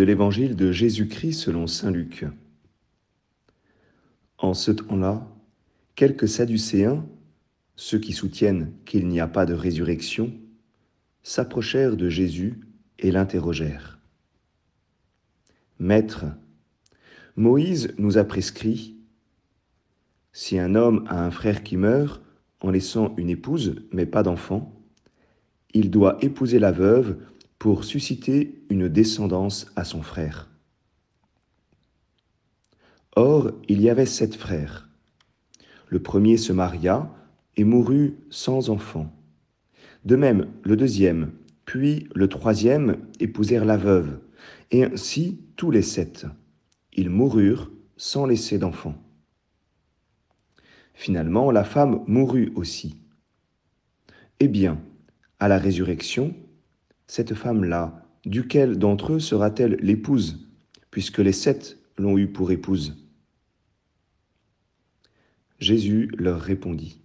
de l'évangile de Jésus-Christ selon Saint Luc. En ce temps-là, quelques Sadducéens, ceux qui soutiennent qu'il n'y a pas de résurrection, s'approchèrent de Jésus et l'interrogèrent. Maître, Moïse nous a prescrit, si un homme a un frère qui meurt en laissant une épouse mais pas d'enfant, il doit épouser la veuve pour susciter une descendance à son frère. Or, il y avait sept frères. Le premier se maria et mourut sans enfant. De même, le deuxième, puis le troisième épousèrent la veuve, et ainsi tous les sept. Ils moururent sans laisser d'enfant. Finalement, la femme mourut aussi. Eh bien, à la résurrection, cette femme-là, duquel d'entre eux sera-t-elle l'épouse, puisque les sept l'ont eue pour épouse? Jésus leur répondit.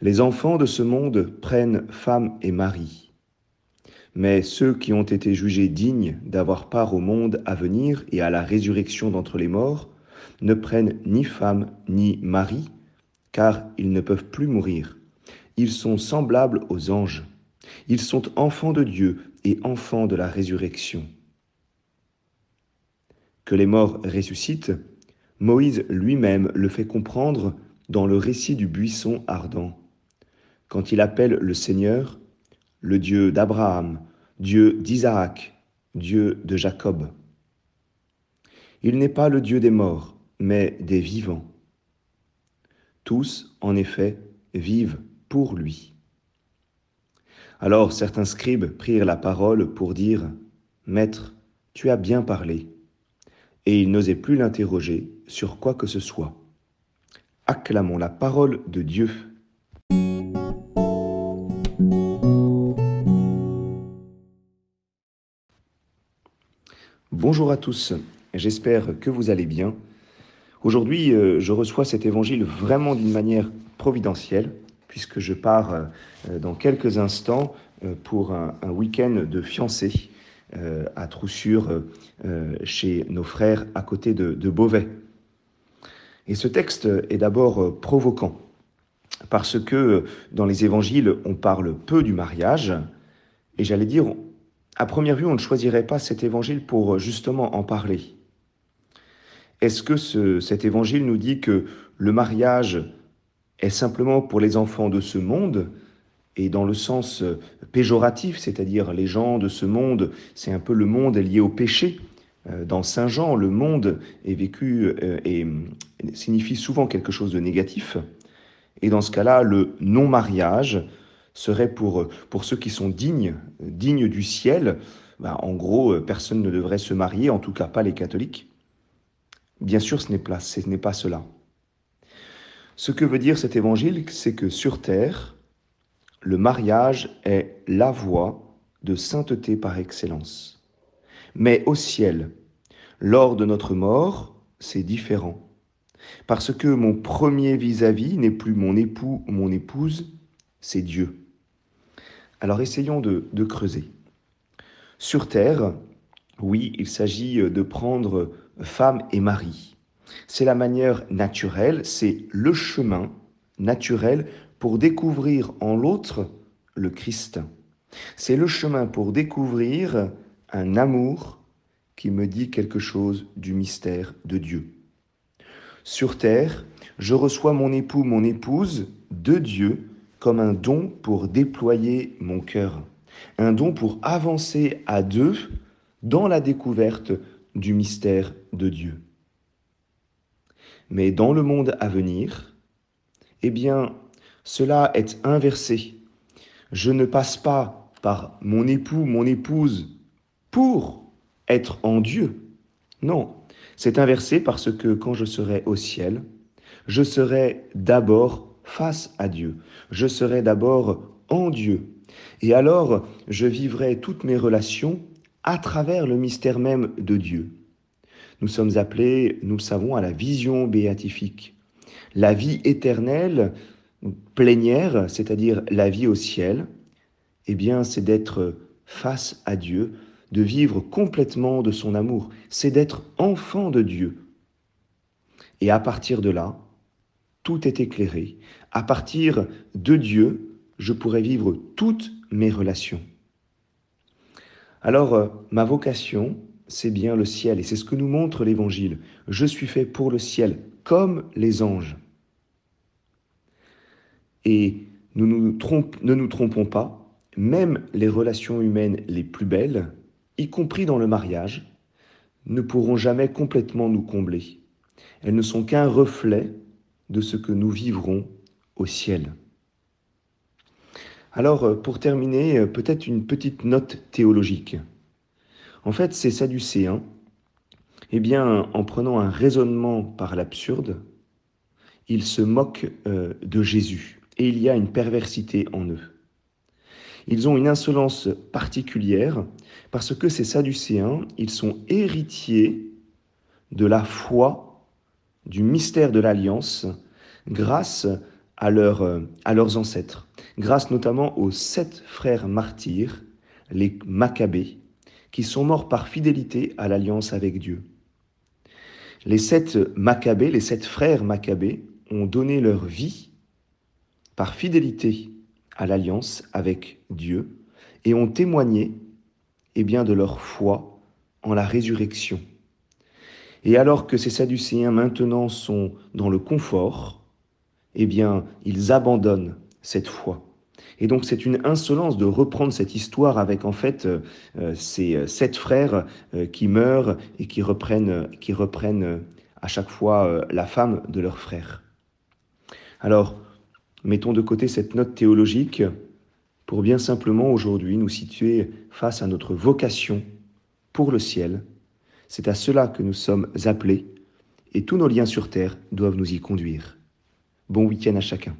Les enfants de ce monde prennent femme et mari, mais ceux qui ont été jugés dignes d'avoir part au monde à venir et à la résurrection d'entre les morts ne prennent ni femme ni mari, car ils ne peuvent plus mourir. Ils sont semblables aux anges. Ils sont enfants de Dieu et enfants de la résurrection. Que les morts ressuscitent, Moïse lui-même le fait comprendre dans le récit du buisson ardent, quand il appelle le Seigneur le Dieu d'Abraham, Dieu d'Isaac, Dieu de Jacob. Il n'est pas le Dieu des morts, mais des vivants. Tous, en effet, vivent pour lui. Alors certains scribes prirent la parole pour dire, Maître, tu as bien parlé. Et ils n'osaient plus l'interroger sur quoi que ce soit. Acclamons la parole de Dieu. Bonjour à tous, j'espère que vous allez bien. Aujourd'hui, euh, je reçois cet évangile vraiment d'une manière providentielle puisque je pars euh, dans quelques instants euh, pour un, week-end de fiancée euh, à Troussure, chez nos frères à côté de, de Beauvais. Et ce texte est d'abord provoquant, parce que dans les évangiles, on parle peu du mariage, et j'allais dire, à première vue, on ne choisirait pas cet évangile pour justement en parler. Est-ce que ce, cet évangile nous dit que le mariage est simplement pour les enfants de ce monde, et dans le sens euh, péjoratif, c'est-à-dire les gens de ce monde, c'est un peu le monde lié au péché. Euh, dans Saint Jean, le monde est vécu euh, et signifie souvent quelque chose de négatif. Et dans ce cas-là, le non-mariage serait pour, pour ceux qui sont dignes, dignes du ciel. Ben, en gros, personne ne devrait se marier, en tout cas pas les catholiques. Bien sûr, ce n'est pas cela. Ce que veut dire cet évangile, c'est que sur terre, le mariage est la voie de sainteté par excellence. Mais au ciel, lors de notre mort, c'est différent. Parce que mon premier vis-à-vis n'est plus mon époux ou mon épouse, c'est Dieu. Alors essayons de, creuser. Sur terre, oui, il s'agit de prendre femme et mari. C'est la manière naturelle, c'est le chemin naturel pour découvrir en l'autre le Christ. C'est le chemin pour découvrir un amour qui me dit quelque chose du mystère de Dieu. Sur terre, je reçois mon époux, mon épouse de Dieu comme un don pour déployer mon cœur, un don pour avancer à deux dans la découverte du mystère de Dieu. Mais dans le monde à venir, eh bien, cela est inversé. Je ne passe pas par mon époux, mon épouse, pour être en Dieu. Non, c'est inversé parce que quand je serai au ciel, je serai d'abord face à Dieu. Je serai d'abord en Dieu. Et alors, je vivrai toutes mes relations à travers le mystère même de Dieu. Nous sommes appelés, nous le savons, à la vision béatifique. La vie éternelle, plénière, c'est-à-dire la vie au ciel, eh bien, c'est d'être face à Dieu, de vivre complètement de son amour, c'est d'être enfant de Dieu. Et à partir de là, tout est éclairé. À partir de Dieu, je pourrai vivre toutes mes relations. Alors, euh, ma vocation, c'est bien le ciel, et c'est ce que nous montre l'Évangile. Je suis fait pour le ciel, comme les anges. Et nous ne nous trompons pas, même les relations humaines les plus belles, y compris dans le mariage, ne pourront jamais complètement nous combler. Elles ne sont qu'un reflet de ce que nous vivrons au ciel. Alors, euh, pour terminer, euh, peut-être une petite note théologique. En fait, ces Sadducéens, eh bien, en prenant un raisonnement par l'absurde, ils se moquent euh, de Jésus. Et il y a une perversité en eux. Ils ont une insolence particulière parce que ces Sadducéens, ils sont héritiers de la foi, du mystère de l'alliance, grâce à, à leurs ancêtres, grâce notamment aux sept frères martyrs, les Maccabées, qui sont morts par fidélité à l'alliance avec Dieu. Les sept Maccabées, les sept frères Maccabées, ont donné leur vie par fidélité à l'alliance avec Dieu et ont témoigné eh bien, de leur foi en la résurrection. Et alors que ces Sadducéens maintenant sont dans le confort, eh bien, ils abandonnent cette foi. Et donc c'est une insolence de reprendre cette histoire avec en fait euh, euh, ces euh, sept frères qui meurent et qui reprennent, qui reprennent à chaque fois la femme de leur frère. Alors, mettons de côté cette note théologique pour bien simplement aujourd'hui nous situer face à notre vocation pour le ciel. C'est à cela que nous sommes appelés et tous nos liens sur terre doivent nous y conduire. Bon week-end à chacun.